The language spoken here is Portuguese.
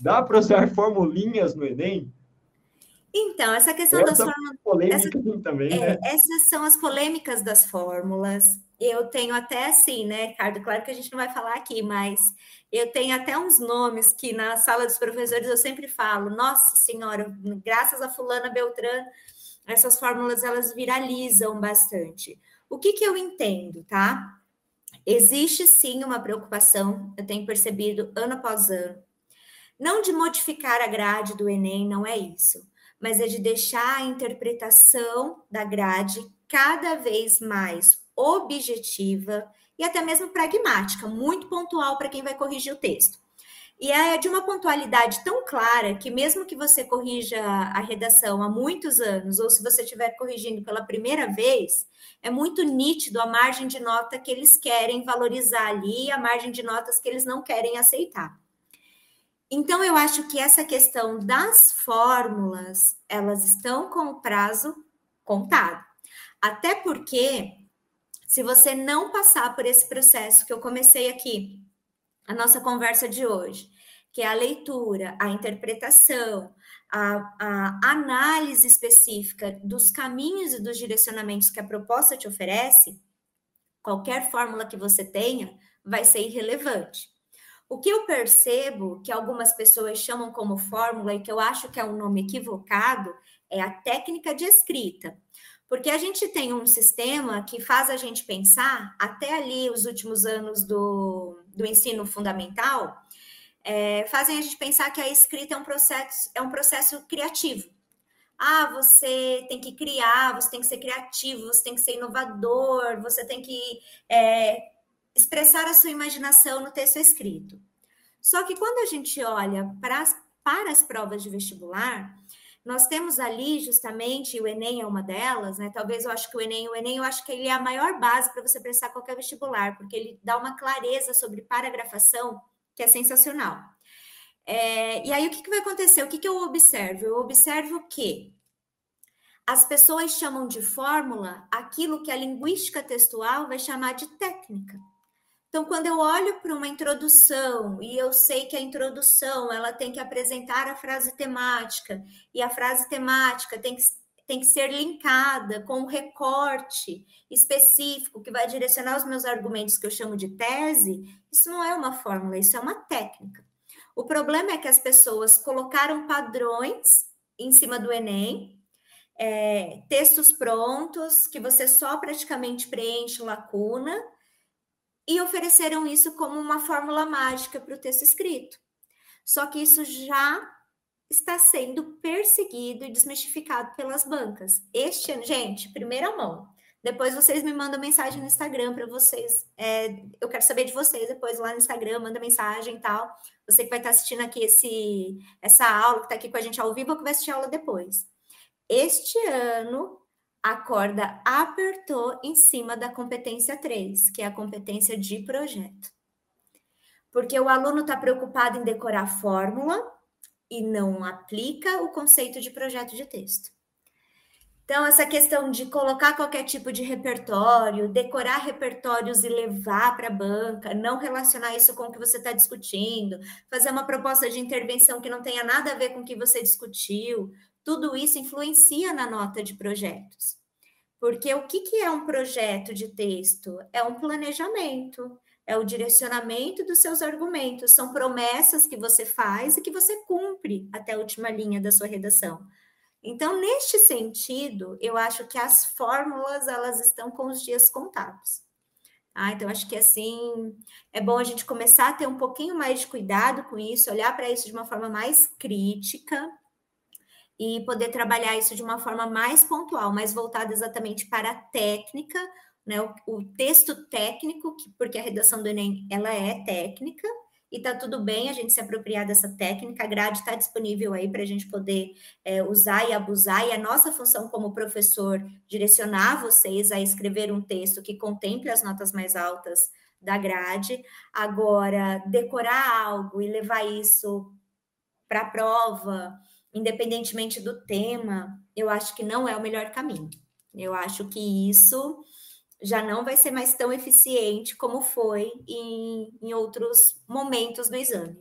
Dá para usar formulinhas no Enem? Então, essa questão essa das fórmulas. Polêmica essa, também, é, né? Essas são as polêmicas das fórmulas. Eu tenho até assim, né, Ricardo? Claro que a gente não vai falar aqui, mas eu tenho até uns nomes que na sala dos professores eu sempre falo: Nossa Senhora, graças a Fulana Beltrano, essas fórmulas elas viralizam bastante. O que, que eu entendo, tá? Existe sim uma preocupação, eu tenho percebido ano após ano, não de modificar a grade do Enem, não é isso, mas é de deixar a interpretação da grade cada vez mais objetiva e até mesmo pragmática, muito pontual para quem vai corrigir o texto. E é de uma pontualidade tão clara que, mesmo que você corrija a redação há muitos anos, ou se você estiver corrigindo pela primeira vez, é muito nítido a margem de nota que eles querem valorizar ali e a margem de notas que eles não querem aceitar. Então, eu acho que essa questão das fórmulas, elas estão com o prazo contado. Até porque, se você não passar por esse processo que eu comecei aqui, a nossa conversa de hoje, que é a leitura, a interpretação, a, a, análise específica dos caminhos e dos direcionamentos que a proposta te oferece, qualquer fórmula que você tenha vai ser irrelevante. O que eu percebo que algumas pessoas chamam como fórmula e que eu acho que é um nome equivocado é a técnica de escrita. Porque a gente tem um sistema que faz a gente pensar, até ali os últimos anos do, do ensino fundamental, é, fazem a gente pensar que a escrita é um processo, é um processo criativo. Ah, você tem que criar, você tem que ser criativo, você tem que ser inovador, você tem que é, expressar a sua imaginação no texto escrito. Só que quando a gente olha para as, para as provas de vestibular, nós temos ali justamente, o Enem é uma delas, né? Talvez eu acho que o Enem, o Enem eu acho que ele é a maior base para você prestar qualquer vestibular, porque ele dá uma clareza sobre paragrafação que é sensacional. É, e aí o que, que vai acontecer? O que, que eu observo? Eu observo que as pessoas chamam de fórmula aquilo que a linguística textual vai chamar de técnica. Então, quando eu olho para uma introdução e eu sei que a introdução ela tem que apresentar a frase temática e a frase temática tem que, tem que ser linkada com um recorte específico que vai direcionar os meus argumentos que eu chamo de tese, isso não é uma fórmula, isso é uma técnica. O problema é que as pessoas colocaram padrões em cima do Enem, é, textos prontos que você só praticamente preenche lacuna e ofereceram isso como uma fórmula mágica para o texto escrito. Só que isso já está sendo perseguido e desmistificado pelas bancas. Este ano, gente, primeira mão. Depois vocês me mandam mensagem no Instagram para vocês. É, eu quero saber de vocês depois lá no Instagram, manda mensagem e tal. Você que vai estar assistindo aqui esse, essa aula, que está aqui com a gente ao vivo, ou que vai assistir a aula depois. Este ano, a corda apertou em cima da competência 3, que é a competência de projeto. Porque o aluno está preocupado em decorar a fórmula e não aplica o conceito de projeto de texto. Então, essa questão de colocar qualquer tipo de repertório, decorar repertórios e levar para a banca, não relacionar isso com o que você está discutindo, fazer uma proposta de intervenção que não tenha nada a ver com o que você discutiu, tudo isso influencia na nota de projetos. Porque o que, que é um projeto de texto? É um planejamento, é o direcionamento dos seus argumentos, são promessas que você faz e que você cumpre até a última linha da sua redação. Então, neste sentido, eu acho que as fórmulas elas estão com os dias contados. Ah, então, acho que assim é bom a gente começar a ter um pouquinho mais de cuidado com isso, olhar para isso de uma forma mais crítica, e poder trabalhar isso de uma forma mais pontual, mais voltada exatamente para a técnica, né? O, o texto técnico, que, porque a redação do Enem ela é técnica, e tá tudo bem a gente se apropriar dessa técnica, a grade está disponível aí para a gente poder é, usar e abusar, e a nossa função como professor direcionar vocês a escrever um texto que contemple as notas mais altas da grade. Agora, decorar algo e levar isso para a prova independentemente do tema, eu acho que não é o melhor caminho. Eu acho que isso já não vai ser mais tão eficiente como foi em, em outros momentos do exame.